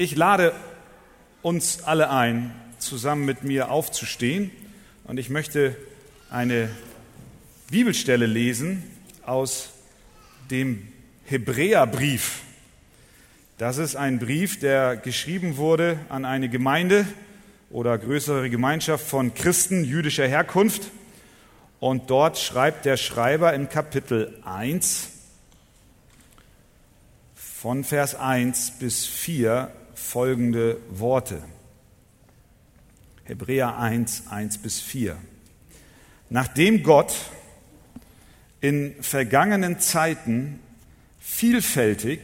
Ich lade uns alle ein, zusammen mit mir aufzustehen und ich möchte eine Bibelstelle lesen aus dem Hebräerbrief. Das ist ein Brief, der geschrieben wurde an eine Gemeinde oder größere Gemeinschaft von Christen jüdischer Herkunft. Und dort schreibt der Schreiber im Kapitel 1 von Vers 1 bis 4 folgende Worte. Hebräer 1, 1 bis 4. Nachdem Gott in vergangenen Zeiten vielfältig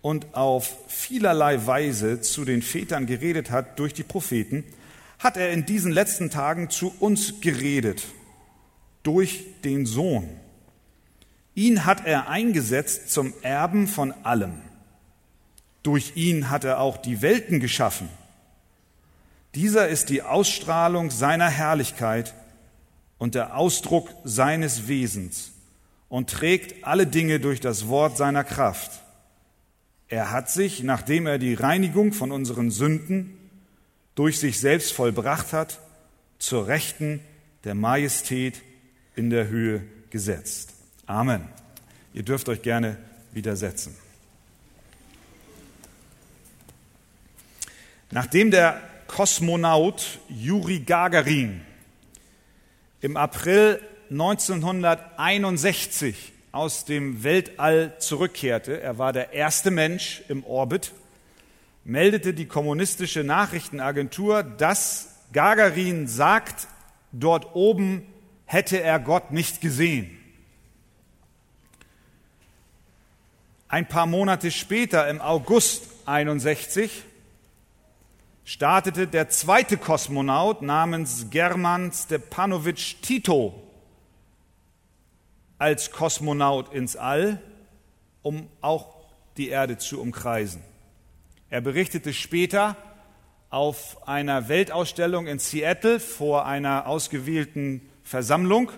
und auf vielerlei Weise zu den Vätern geredet hat durch die Propheten, hat er in diesen letzten Tagen zu uns geredet durch den Sohn. Ihn hat er eingesetzt zum Erben von allem durch ihn hat er auch die Welten geschaffen. Dieser ist die Ausstrahlung seiner Herrlichkeit und der Ausdruck seines Wesens und trägt alle Dinge durch das Wort seiner Kraft. Er hat sich, nachdem er die Reinigung von unseren Sünden durch sich selbst vollbracht hat, zur Rechten der Majestät in der Höhe gesetzt. Amen. Ihr dürft euch gerne widersetzen. Nachdem der Kosmonaut Juri Gagarin im April 1961 aus dem Weltall zurückkehrte, er war der erste Mensch im Orbit, meldete die kommunistische Nachrichtenagentur, dass Gagarin sagt, dort oben hätte er Gott nicht gesehen. Ein paar Monate später, im August 61, startete der zweite Kosmonaut namens German Stepanovic Tito als Kosmonaut ins All, um auch die Erde zu umkreisen. Er berichtete später auf einer Weltausstellung in Seattle vor einer ausgewählten Versammlung,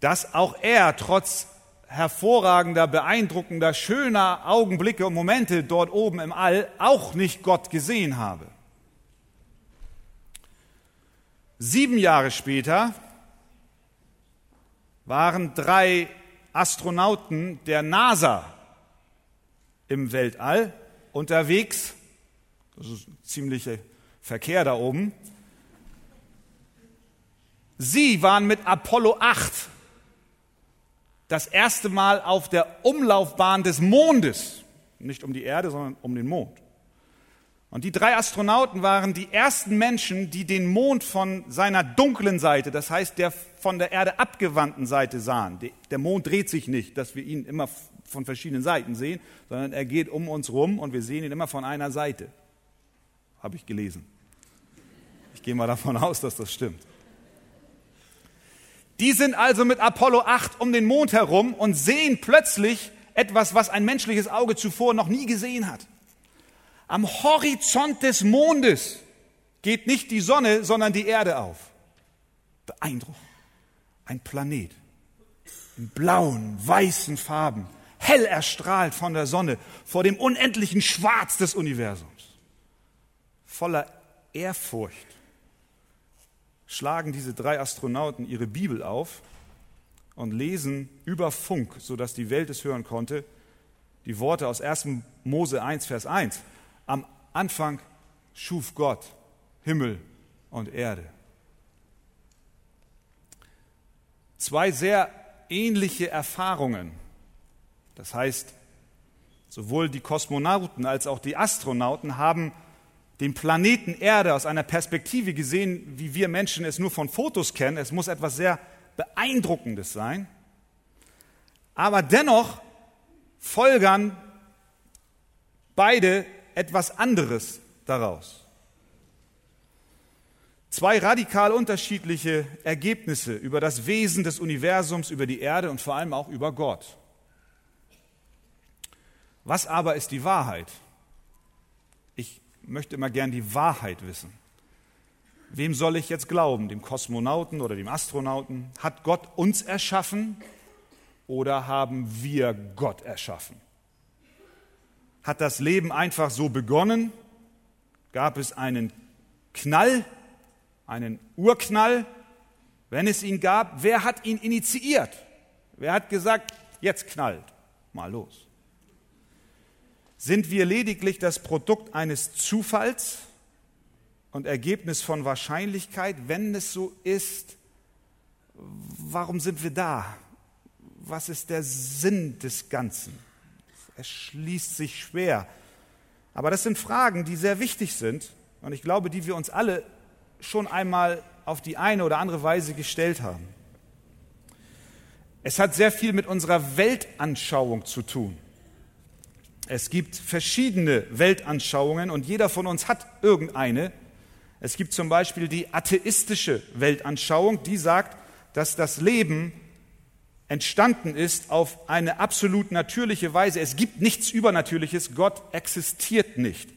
dass auch er trotz hervorragender, beeindruckender, schöner Augenblicke und Momente dort oben im All auch nicht Gott gesehen habe. Sieben Jahre später waren drei Astronauten der NASA im Weltall unterwegs. Das ist ziemlicher Verkehr da oben. Sie waren mit Apollo 8 das erste Mal auf der Umlaufbahn des Mondes, nicht um die Erde, sondern um den Mond. Und die drei Astronauten waren die ersten Menschen, die den Mond von seiner dunklen Seite, das heißt der von der Erde abgewandten Seite sahen. Der Mond dreht sich nicht, dass wir ihn immer von verschiedenen Seiten sehen, sondern er geht um uns rum und wir sehen ihn immer von einer Seite. Habe ich gelesen. Ich gehe mal davon aus, dass das stimmt. Die sind also mit Apollo 8 um den Mond herum und sehen plötzlich etwas, was ein menschliches Auge zuvor noch nie gesehen hat. Am Horizont des Mondes geht nicht die Sonne, sondern die Erde auf. Beeindruckend. Ein Planet in blauen, weißen Farben, hell erstrahlt von der Sonne, vor dem unendlichen Schwarz des Universums. Voller Ehrfurcht schlagen diese drei Astronauten ihre Bibel auf und lesen über Funk, sodass die Welt es hören konnte, die Worte aus 1. Mose 1, Vers 1. Am Anfang schuf Gott Himmel und Erde. Zwei sehr ähnliche Erfahrungen. Das heißt, sowohl die Kosmonauten als auch die Astronauten haben den Planeten Erde aus einer Perspektive gesehen, wie wir Menschen es nur von Fotos kennen. Es muss etwas sehr Beeindruckendes sein. Aber dennoch folgern beide etwas anderes daraus. Zwei radikal unterschiedliche Ergebnisse über das Wesen des Universums, über die Erde und vor allem auch über Gott. Was aber ist die Wahrheit? Ich möchte immer gern die Wahrheit wissen. Wem soll ich jetzt glauben? Dem Kosmonauten oder dem Astronauten? Hat Gott uns erschaffen oder haben wir Gott erschaffen? Hat das Leben einfach so begonnen? Gab es einen Knall, einen Urknall? Wenn es ihn gab, wer hat ihn initiiert? Wer hat gesagt, jetzt knallt, mal los? Sind wir lediglich das Produkt eines Zufalls und Ergebnis von Wahrscheinlichkeit? Wenn es so ist, warum sind wir da? Was ist der Sinn des Ganzen? Es schließt sich schwer. Aber das sind Fragen, die sehr wichtig sind und ich glaube, die wir uns alle schon einmal auf die eine oder andere Weise gestellt haben. Es hat sehr viel mit unserer Weltanschauung zu tun. Es gibt verschiedene Weltanschauungen und jeder von uns hat irgendeine. Es gibt zum Beispiel die atheistische Weltanschauung, die sagt, dass das Leben entstanden ist auf eine absolut natürliche Weise. Es gibt nichts Übernatürliches, Gott existiert nicht.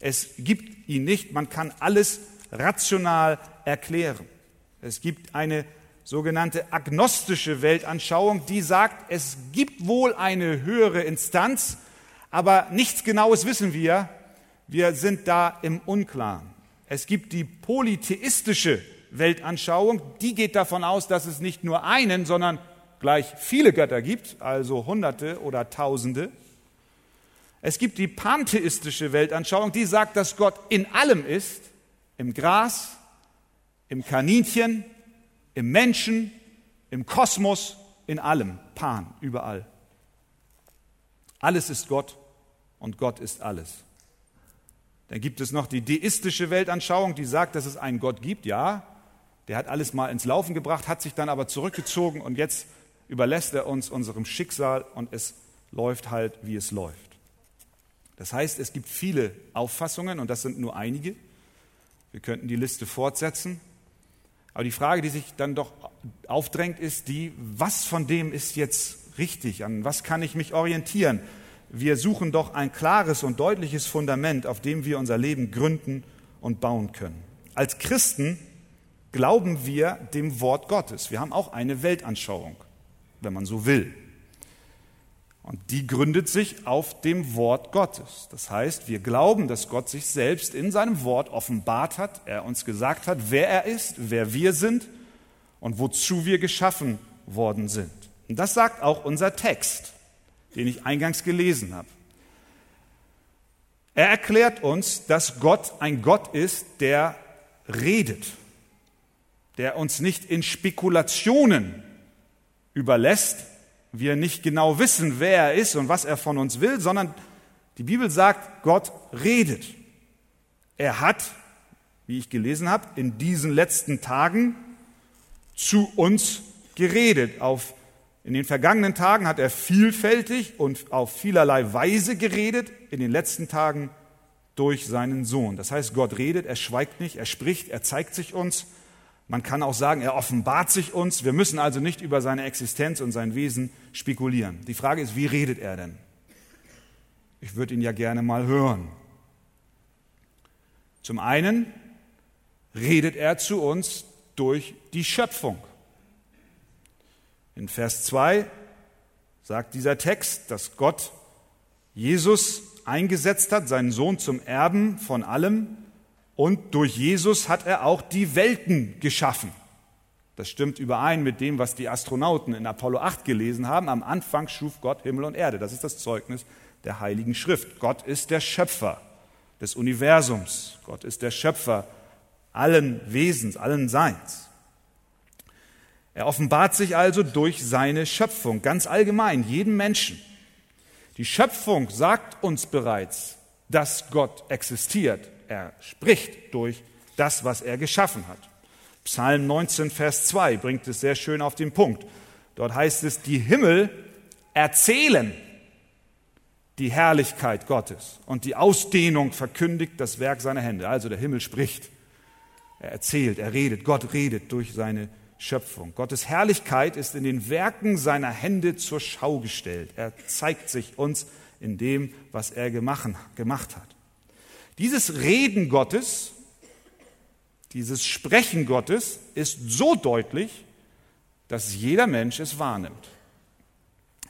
Es gibt ihn nicht, man kann alles rational erklären. Es gibt eine sogenannte agnostische Weltanschauung, die sagt, es gibt wohl eine höhere Instanz, aber nichts Genaues wissen wir. Wir sind da im Unklaren. Es gibt die polytheistische Weltanschauung, die geht davon aus, dass es nicht nur einen, sondern gleich viele Götter gibt, also Hunderte oder Tausende. Es gibt die pantheistische Weltanschauung, die sagt, dass Gott in allem ist, im Gras, im Kaninchen, im Menschen, im Kosmos, in allem, Pan, überall. Alles ist Gott und Gott ist alles. Dann gibt es noch die deistische Weltanschauung, die sagt, dass es einen Gott gibt, ja, der hat alles mal ins Laufen gebracht, hat sich dann aber zurückgezogen und jetzt überlässt er uns unserem Schicksal und es läuft halt, wie es läuft. Das heißt, es gibt viele Auffassungen und das sind nur einige. Wir könnten die Liste fortsetzen. Aber die Frage, die sich dann doch aufdrängt, ist die, was von dem ist jetzt richtig? An was kann ich mich orientieren? Wir suchen doch ein klares und deutliches Fundament, auf dem wir unser Leben gründen und bauen können. Als Christen glauben wir dem Wort Gottes. Wir haben auch eine Weltanschauung, wenn man so will. Und die gründet sich auf dem Wort Gottes. Das heißt, wir glauben, dass Gott sich selbst in seinem Wort offenbart hat, er uns gesagt hat, wer er ist, wer wir sind und wozu wir geschaffen worden sind. Und das sagt auch unser Text, den ich eingangs gelesen habe. Er erklärt uns, dass Gott ein Gott ist, der redet der uns nicht in Spekulationen überlässt, wir nicht genau wissen, wer er ist und was er von uns will, sondern die Bibel sagt, Gott redet. Er hat, wie ich gelesen habe, in diesen letzten Tagen zu uns geredet. Auf, in den vergangenen Tagen hat er vielfältig und auf vielerlei Weise geredet, in den letzten Tagen durch seinen Sohn. Das heißt, Gott redet, er schweigt nicht, er spricht, er zeigt sich uns man kann auch sagen, er offenbart sich uns. Wir müssen also nicht über seine Existenz und sein Wesen spekulieren. Die Frage ist, wie redet er denn? Ich würde ihn ja gerne mal hören. Zum einen redet er zu uns durch die Schöpfung. In Vers 2 sagt dieser Text, dass Gott Jesus eingesetzt hat, seinen Sohn zum Erben von allem, und durch Jesus hat er auch die Welten geschaffen. Das stimmt überein mit dem, was die Astronauten in Apollo 8 gelesen haben. Am Anfang schuf Gott Himmel und Erde. Das ist das Zeugnis der Heiligen Schrift. Gott ist der Schöpfer des Universums. Gott ist der Schöpfer allen Wesens, allen Seins. Er offenbart sich also durch seine Schöpfung, ganz allgemein, jedem Menschen. Die Schöpfung sagt uns bereits, dass Gott existiert er spricht durch das, was er geschaffen hat. Psalm 19, Vers 2 bringt es sehr schön auf den Punkt. Dort heißt es, die Himmel erzählen die Herrlichkeit Gottes und die Ausdehnung verkündigt das Werk seiner Hände. Also der Himmel spricht, er erzählt, er redet, Gott redet durch seine Schöpfung. Gottes Herrlichkeit ist in den Werken seiner Hände zur Schau gestellt. Er zeigt sich uns in dem, was er gemacht hat. Dieses Reden Gottes, dieses Sprechen Gottes ist so deutlich, dass jeder Mensch es wahrnimmt.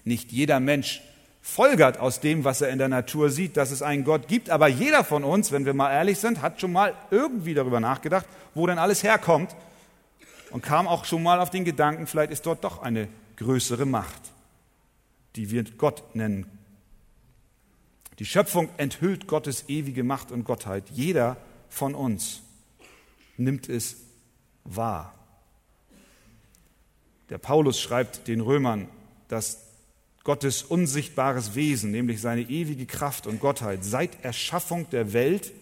Nicht jeder Mensch folgert aus dem, was er in der Natur sieht, dass es einen Gott gibt. Aber jeder von uns, wenn wir mal ehrlich sind, hat schon mal irgendwie darüber nachgedacht, wo denn alles herkommt und kam auch schon mal auf den Gedanken, vielleicht ist dort doch eine größere Macht, die wir Gott nennen. Die Schöpfung enthüllt Gottes ewige Macht und Gottheit. Jeder von uns nimmt es wahr. Der Paulus schreibt den Römern, dass Gottes unsichtbares Wesen, nämlich seine ewige Kraft und Gottheit, seit Erschaffung der Welt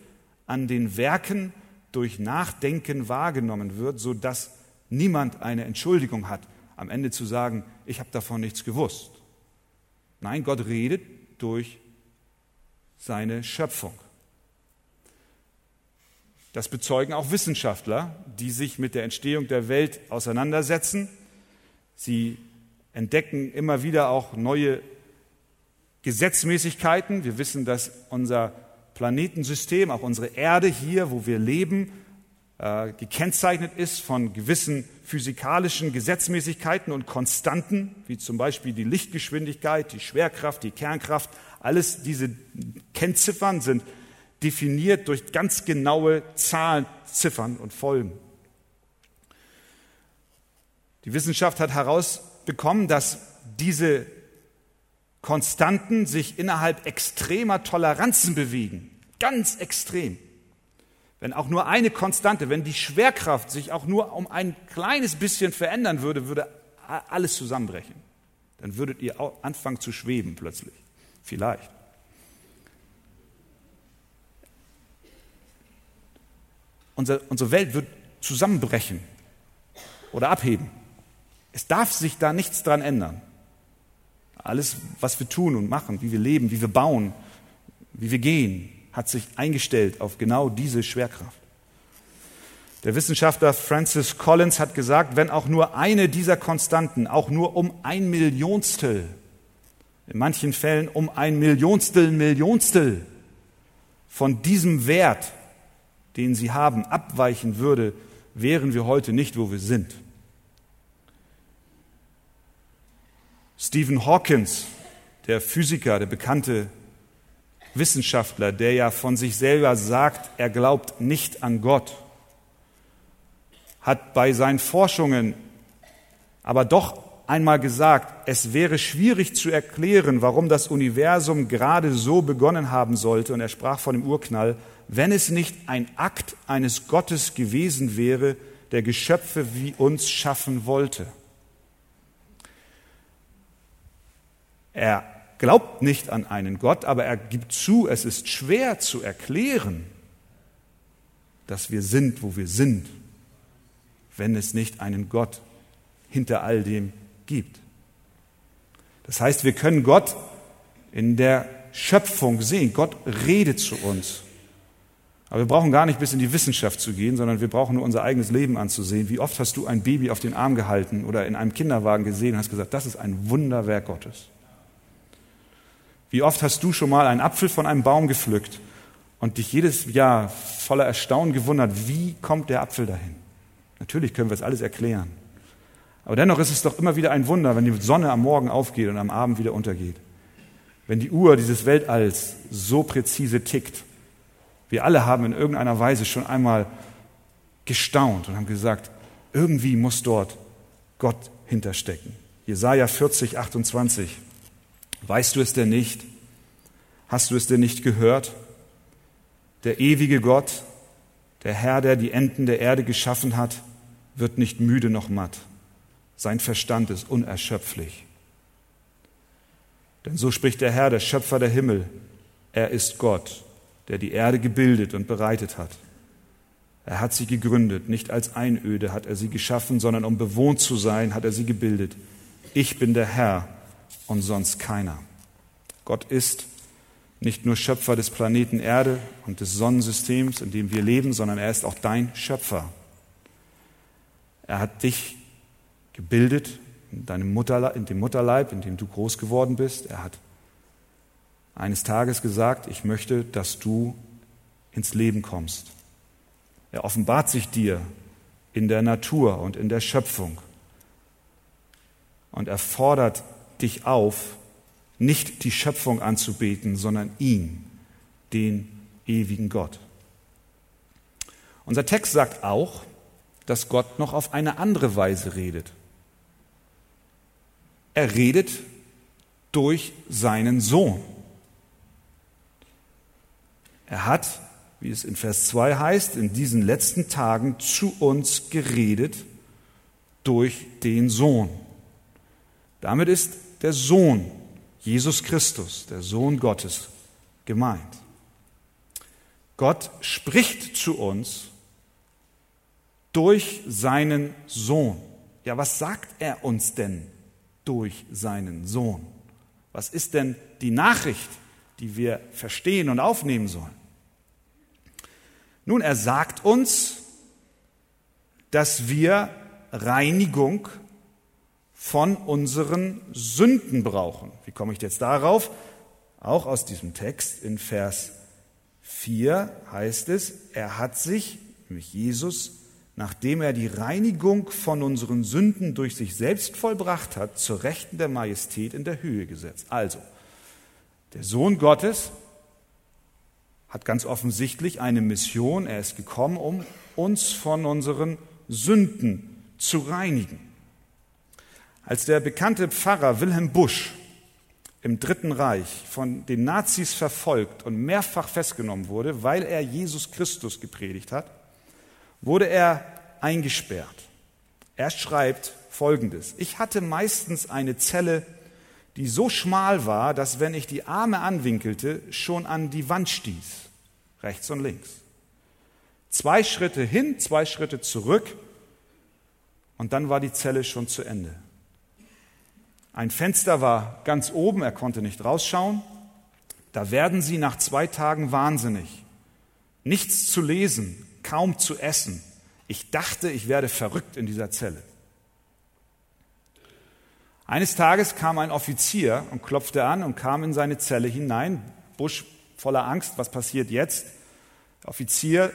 an den Werken durch Nachdenken wahrgenommen wird, sodass niemand eine Entschuldigung hat, am Ende zu sagen, ich habe davon nichts gewusst. Nein, Gott redet durch seine Schöpfung. Das bezeugen auch Wissenschaftler, die sich mit der Entstehung der Welt auseinandersetzen. Sie entdecken immer wieder auch neue Gesetzmäßigkeiten. Wir wissen, dass unser Planetensystem, auch unsere Erde hier, wo wir leben, äh, gekennzeichnet ist von gewissen physikalischen Gesetzmäßigkeiten und Konstanten, wie zum Beispiel die Lichtgeschwindigkeit, die Schwerkraft, die Kernkraft. Alles diese Kennziffern sind definiert durch ganz genaue Zahlen, Ziffern und Folgen. Die Wissenschaft hat herausbekommen, dass diese Konstanten sich innerhalb extremer Toleranzen bewegen. Ganz extrem. Wenn auch nur eine Konstante, wenn die Schwerkraft sich auch nur um ein kleines bisschen verändern würde, würde alles zusammenbrechen. Dann würdet ihr anfangen zu schweben plötzlich. Vielleicht. Unser, unsere Welt wird zusammenbrechen oder abheben. Es darf sich da nichts dran ändern. Alles, was wir tun und machen, wie wir leben, wie wir bauen, wie wir gehen, hat sich eingestellt auf genau diese Schwerkraft. Der Wissenschaftler Francis Collins hat gesagt, wenn auch nur eine dieser Konstanten, auch nur um ein Millionstel, in manchen Fällen um ein Millionstel, Millionstel von diesem Wert den sie haben, abweichen würde, wären wir heute nicht, wo wir sind. Stephen Hawkins, der Physiker, der bekannte Wissenschaftler, der ja von sich selber sagt, er glaubt nicht an Gott, hat bei seinen Forschungen aber doch einmal gesagt, es wäre schwierig zu erklären, warum das Universum gerade so begonnen haben sollte, und er sprach von dem Urknall, wenn es nicht ein Akt eines Gottes gewesen wäre, der Geschöpfe wie uns schaffen wollte. Er glaubt nicht an einen Gott, aber er gibt zu, es ist schwer zu erklären, dass wir sind, wo wir sind, wenn es nicht einen Gott hinter all dem gibt. Das heißt, wir können Gott in der Schöpfung sehen. Gott redet zu uns. Aber wir brauchen gar nicht bis in die Wissenschaft zu gehen, sondern wir brauchen nur unser eigenes Leben anzusehen. Wie oft hast du ein Baby auf den Arm gehalten oder in einem Kinderwagen gesehen und hast gesagt, das ist ein Wunderwerk Gottes. Wie oft hast du schon mal einen Apfel von einem Baum gepflückt und dich jedes Jahr voller Erstaunen gewundert, wie kommt der Apfel dahin? Natürlich können wir es alles erklären. Aber dennoch ist es doch immer wieder ein Wunder, wenn die Sonne am Morgen aufgeht und am Abend wieder untergeht. Wenn die Uhr dieses Weltalls so präzise tickt wir alle haben in irgendeiner Weise schon einmal gestaunt und haben gesagt, irgendwie muss dort Gott hinterstecken. Jesaja 40, 28. Weißt du es denn nicht? Hast du es denn nicht gehört? Der ewige Gott, der Herr, der die Enden der Erde geschaffen hat, wird nicht müde noch matt. Sein Verstand ist unerschöpflich. Denn so spricht der Herr, der Schöpfer der Himmel. Er ist Gott der die Erde gebildet und bereitet hat. Er hat sie gegründet, nicht als Einöde hat er sie geschaffen, sondern um bewohnt zu sein, hat er sie gebildet. Ich bin der Herr und sonst keiner. Gott ist nicht nur Schöpfer des Planeten Erde und des Sonnensystems, in dem wir leben, sondern er ist auch dein Schöpfer. Er hat dich gebildet in, deinem Mutterleib, in dem Mutterleib, in dem du groß geworden bist. Er hat eines Tages gesagt, ich möchte, dass du ins Leben kommst. Er offenbart sich dir in der Natur und in der Schöpfung. Und er fordert dich auf, nicht die Schöpfung anzubeten, sondern ihn, den ewigen Gott. Unser Text sagt auch, dass Gott noch auf eine andere Weise redet. Er redet durch seinen Sohn. Er hat, wie es in Vers 2 heißt, in diesen letzten Tagen zu uns geredet durch den Sohn. Damit ist der Sohn, Jesus Christus, der Sohn Gottes, gemeint. Gott spricht zu uns durch seinen Sohn. Ja, was sagt er uns denn durch seinen Sohn? Was ist denn die Nachricht, die wir verstehen und aufnehmen sollen? Nun, er sagt uns, dass wir Reinigung von unseren Sünden brauchen. Wie komme ich jetzt darauf? Auch aus diesem Text in Vers 4 heißt es, er hat sich, nämlich Jesus, nachdem er die Reinigung von unseren Sünden durch sich selbst vollbracht hat, zur Rechten der Majestät in der Höhe gesetzt. Also, der Sohn Gottes hat ganz offensichtlich eine Mission. Er ist gekommen, um uns von unseren Sünden zu reinigen. Als der bekannte Pfarrer Wilhelm Busch im Dritten Reich von den Nazis verfolgt und mehrfach festgenommen wurde, weil er Jesus Christus gepredigt hat, wurde er eingesperrt. Er schreibt Folgendes. Ich hatte meistens eine Zelle, die so schmal war, dass wenn ich die Arme anwinkelte, schon an die Wand stieß, rechts und links. Zwei Schritte hin, zwei Schritte zurück und dann war die Zelle schon zu Ende. Ein Fenster war ganz oben, er konnte nicht rausschauen. Da werden sie nach zwei Tagen wahnsinnig. Nichts zu lesen, kaum zu essen. Ich dachte, ich werde verrückt in dieser Zelle. Eines Tages kam ein Offizier und klopfte an und kam in seine Zelle hinein. Busch voller Angst, was passiert jetzt? Der Offizier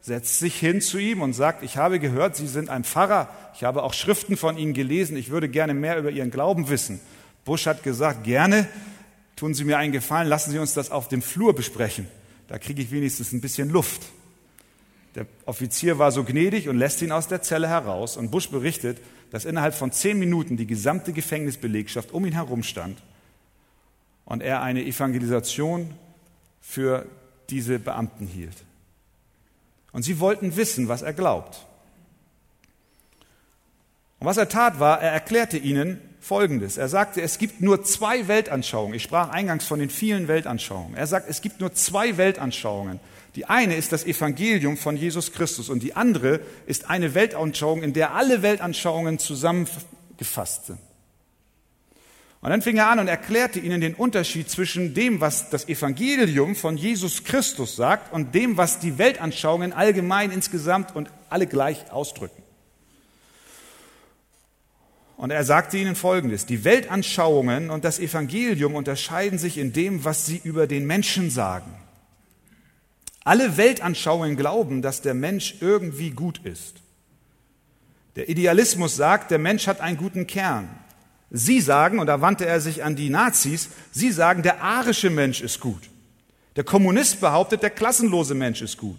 setzt sich hin zu ihm und sagt, ich habe gehört, Sie sind ein Pfarrer, ich habe auch Schriften von Ihnen gelesen, ich würde gerne mehr über Ihren Glauben wissen. Busch hat gesagt, gerne, tun Sie mir einen Gefallen, lassen Sie uns das auf dem Flur besprechen. Da kriege ich wenigstens ein bisschen Luft. Der Offizier war so gnädig und lässt ihn aus der Zelle heraus. Und Busch berichtet, dass innerhalb von zehn Minuten die gesamte Gefängnisbelegschaft um ihn herum stand und er eine Evangelisation für diese Beamten hielt. Und sie wollten wissen, was er glaubt. Und was er tat war, er erklärte ihnen Folgendes. Er sagte, es gibt nur zwei Weltanschauungen. Ich sprach eingangs von den vielen Weltanschauungen. Er sagt, es gibt nur zwei Weltanschauungen. Die eine ist das Evangelium von Jesus Christus und die andere ist eine Weltanschauung, in der alle Weltanschauungen zusammengefasst sind. Und dann fing er an und erklärte ihnen den Unterschied zwischen dem, was das Evangelium von Jesus Christus sagt und dem, was die Weltanschauungen allgemein insgesamt und alle gleich ausdrücken. Und er sagte ihnen Folgendes, die Weltanschauungen und das Evangelium unterscheiden sich in dem, was sie über den Menschen sagen. Alle Weltanschauungen glauben, dass der Mensch irgendwie gut ist. Der Idealismus sagt, der Mensch hat einen guten Kern. Sie sagen, und da wandte er sich an die Nazis, sie sagen, der arische Mensch ist gut. Der Kommunist behauptet, der klassenlose Mensch ist gut.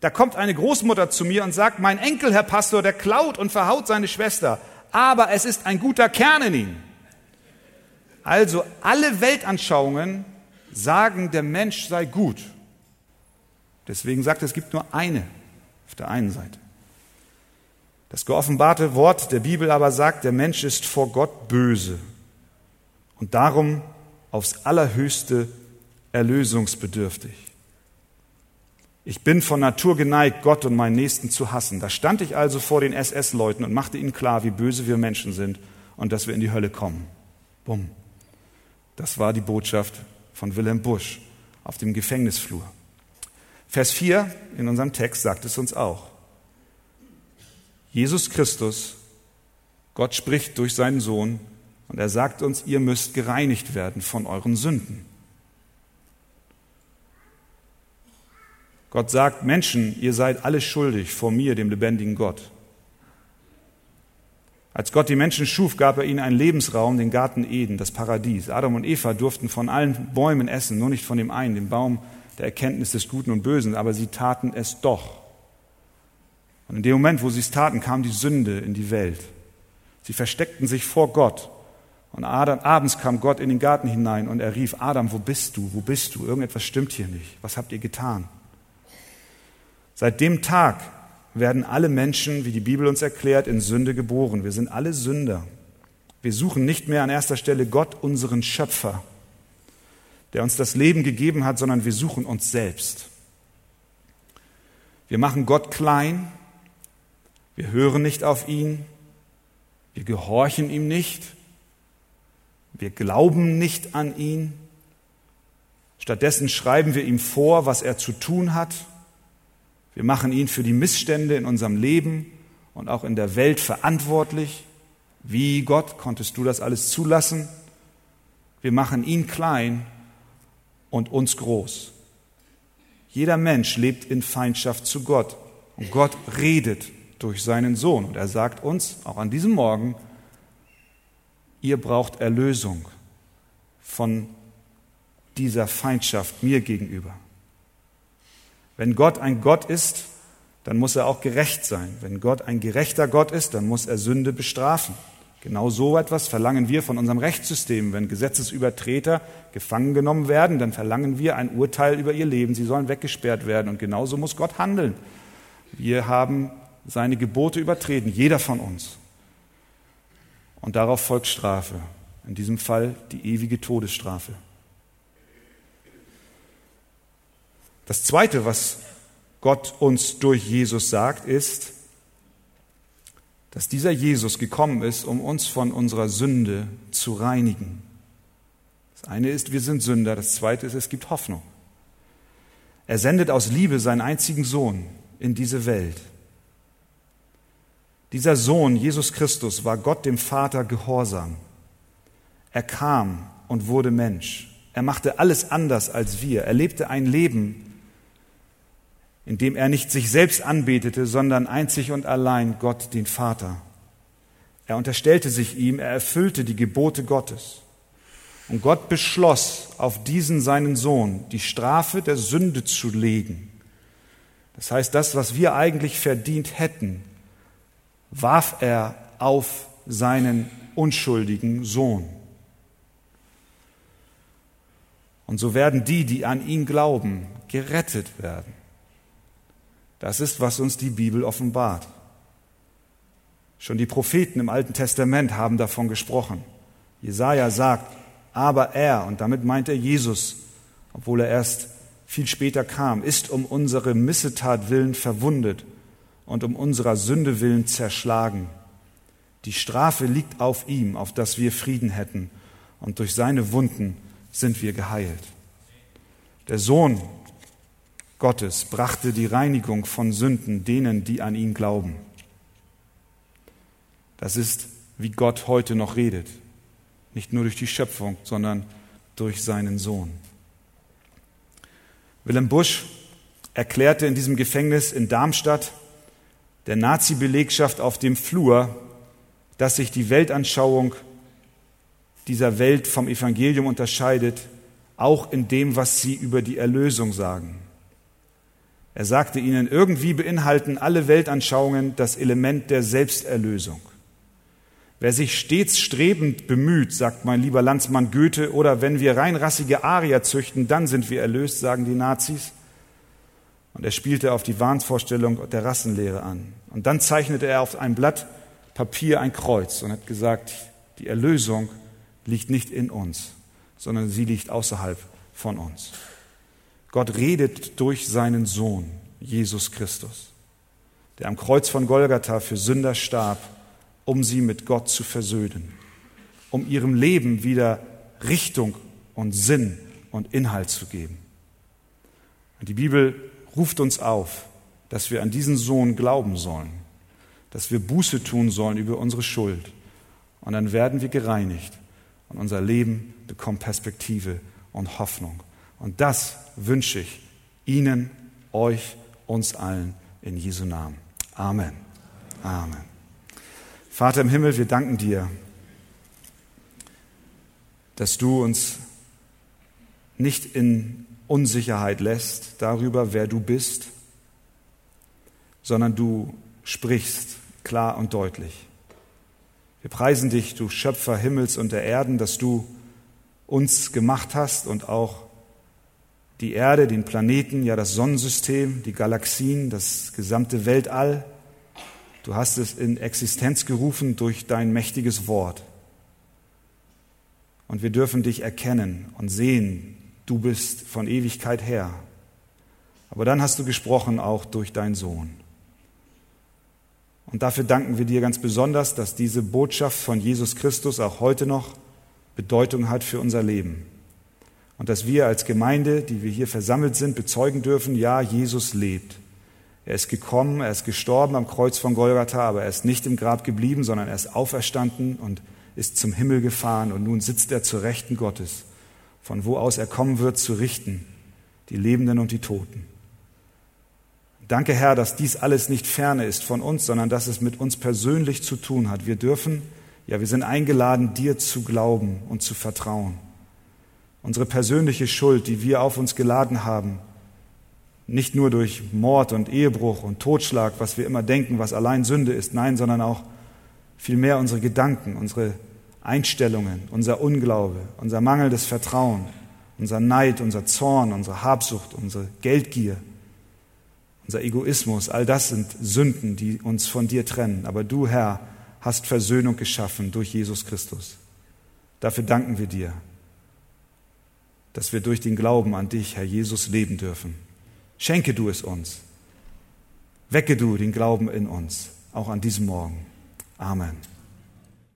Da kommt eine Großmutter zu mir und sagt, mein Enkel, Herr Pastor, der klaut und verhaut seine Schwester, aber es ist ein guter Kern in ihm. Also alle Weltanschauungen sagen, der Mensch sei gut. Deswegen sagt er, es gibt nur eine auf der einen Seite. Das geoffenbarte Wort der Bibel aber sagt, der Mensch ist vor Gott böse und darum aufs allerhöchste erlösungsbedürftig. Ich bin von Natur geneigt, Gott und meinen Nächsten zu hassen. Da stand ich also vor den SS-Leuten und machte ihnen klar, wie böse wir Menschen sind und dass wir in die Hölle kommen. Bumm. Das war die Botschaft von Wilhelm Busch auf dem Gefängnisflur. Vers 4 in unserem Text sagt es uns auch. Jesus Christus, Gott spricht durch seinen Sohn und er sagt uns, ihr müsst gereinigt werden von euren Sünden. Gott sagt, Menschen, ihr seid alle schuldig vor mir, dem lebendigen Gott. Als Gott die Menschen schuf, gab er ihnen einen Lebensraum, den Garten Eden, das Paradies. Adam und Eva durften von allen Bäumen essen, nur nicht von dem einen, dem Baum der Erkenntnis des Guten und Bösen, aber sie taten es doch. Und in dem Moment, wo sie es taten, kam die Sünde in die Welt. Sie versteckten sich vor Gott. Und Adam, abends kam Gott in den Garten hinein und er rief, Adam, wo bist du? Wo bist du? Irgendetwas stimmt hier nicht. Was habt ihr getan? Seit dem Tag werden alle Menschen, wie die Bibel uns erklärt, in Sünde geboren. Wir sind alle Sünder. Wir suchen nicht mehr an erster Stelle Gott, unseren Schöpfer, der uns das Leben gegeben hat, sondern wir suchen uns selbst. Wir machen Gott klein, wir hören nicht auf ihn, wir gehorchen ihm nicht, wir glauben nicht an ihn. Stattdessen schreiben wir ihm vor, was er zu tun hat wir machen ihn für die Missstände in unserem Leben und auch in der Welt verantwortlich. Wie Gott konntest du das alles zulassen? Wir machen ihn klein und uns groß. Jeder Mensch lebt in Feindschaft zu Gott und Gott redet durch seinen Sohn und er sagt uns auch an diesem Morgen, ihr braucht Erlösung von dieser Feindschaft mir gegenüber. Wenn Gott ein Gott ist, dann muss er auch gerecht sein. Wenn Gott ein gerechter Gott ist, dann muss er Sünde bestrafen. Genau so etwas verlangen wir von unserem Rechtssystem. Wenn Gesetzesübertreter gefangen genommen werden, dann verlangen wir ein Urteil über ihr Leben. Sie sollen weggesperrt werden. Und genauso muss Gott handeln. Wir haben seine Gebote übertreten, jeder von uns. Und darauf folgt Strafe. In diesem Fall die ewige Todesstrafe. Das Zweite, was Gott uns durch Jesus sagt, ist, dass dieser Jesus gekommen ist, um uns von unserer Sünde zu reinigen. Das eine ist, wir sind Sünder. Das zweite ist, es gibt Hoffnung. Er sendet aus Liebe seinen einzigen Sohn in diese Welt. Dieser Sohn, Jesus Christus, war Gott dem Vater gehorsam. Er kam und wurde Mensch. Er machte alles anders als wir. Er lebte ein Leben, indem er nicht sich selbst anbetete, sondern einzig und allein Gott, den Vater. Er unterstellte sich ihm, er erfüllte die Gebote Gottes. Und Gott beschloss, auf diesen seinen Sohn die Strafe der Sünde zu legen. Das heißt, das, was wir eigentlich verdient hätten, warf er auf seinen unschuldigen Sohn. Und so werden die, die an ihn glauben, gerettet werden. Das ist, was uns die Bibel offenbart. Schon die Propheten im Alten Testament haben davon gesprochen. Jesaja sagt, aber er, und damit meint er Jesus, obwohl er erst viel später kam, ist um unsere Missetat willen verwundet und um unserer Sünde willen zerschlagen. Die Strafe liegt auf ihm, auf dass wir Frieden hätten, und durch seine Wunden sind wir geheilt. Der Sohn Gottes brachte die Reinigung von Sünden denen, die an ihn glauben. Das ist, wie Gott heute noch redet. Nicht nur durch die Schöpfung, sondern durch seinen Sohn. Willem Busch erklärte in diesem Gefängnis in Darmstadt der Nazi-Belegschaft auf dem Flur, dass sich die Weltanschauung dieser Welt vom Evangelium unterscheidet, auch in dem, was sie über die Erlösung sagen. Er sagte ihnen, irgendwie beinhalten alle Weltanschauungen das Element der Selbsterlösung. Wer sich stets strebend bemüht, sagt mein lieber Landsmann Goethe, oder wenn wir reinrassige Arier züchten, dann sind wir erlöst, sagen die Nazis. Und er spielte auf die Wahnvorstellung der Rassenlehre an. Und dann zeichnete er auf ein Blatt Papier ein Kreuz und hat gesagt, die Erlösung liegt nicht in uns, sondern sie liegt außerhalb von uns. Gott redet durch seinen Sohn, Jesus Christus, der am Kreuz von Golgatha für Sünder starb, um sie mit Gott zu versöhnen, um ihrem Leben wieder Richtung und Sinn und Inhalt zu geben. Und die Bibel ruft uns auf, dass wir an diesen Sohn glauben sollen, dass wir Buße tun sollen über unsere Schuld. Und dann werden wir gereinigt und unser Leben bekommt Perspektive und Hoffnung. Und das wünsche ich Ihnen, euch, uns allen in Jesu Namen. Amen. Amen. Vater im Himmel, wir danken dir, dass du uns nicht in Unsicherheit lässt darüber, wer du bist, sondern du sprichst klar und deutlich. Wir preisen dich, du Schöpfer Himmels und der Erden, dass du uns gemacht hast und auch die Erde, den Planeten, ja das Sonnensystem, die Galaxien, das gesamte Weltall. Du hast es in Existenz gerufen durch dein mächtiges Wort. Und wir dürfen dich erkennen und sehen, du bist von Ewigkeit her. Aber dann hast du gesprochen auch durch deinen Sohn. Und dafür danken wir dir ganz besonders, dass diese Botschaft von Jesus Christus auch heute noch Bedeutung hat für unser Leben. Und dass wir als Gemeinde, die wir hier versammelt sind, bezeugen dürfen, ja, Jesus lebt. Er ist gekommen, er ist gestorben am Kreuz von Golgatha, aber er ist nicht im Grab geblieben, sondern er ist auferstanden und ist zum Himmel gefahren und nun sitzt er zur Rechten Gottes, von wo aus er kommen wird zu richten, die Lebenden und die Toten. Danke, Herr, dass dies alles nicht ferne ist von uns, sondern dass es mit uns persönlich zu tun hat. Wir dürfen, ja, wir sind eingeladen, dir zu glauben und zu vertrauen. Unsere persönliche Schuld, die wir auf uns geladen haben, nicht nur durch Mord und Ehebruch und Totschlag, was wir immer denken, was allein Sünde ist, nein, sondern auch vielmehr unsere Gedanken, unsere Einstellungen, unser Unglaube, unser mangelndes Vertrauen, unser Neid, unser Zorn, unsere Habsucht, unsere Geldgier, unser Egoismus, all das sind Sünden, die uns von dir trennen. Aber du, Herr, hast Versöhnung geschaffen durch Jesus Christus. Dafür danken wir dir, dass wir durch den Glauben an dich, Herr Jesus, leben dürfen. Schenke du es uns. Wecke du den Glauben in uns, auch an diesem Morgen. Amen.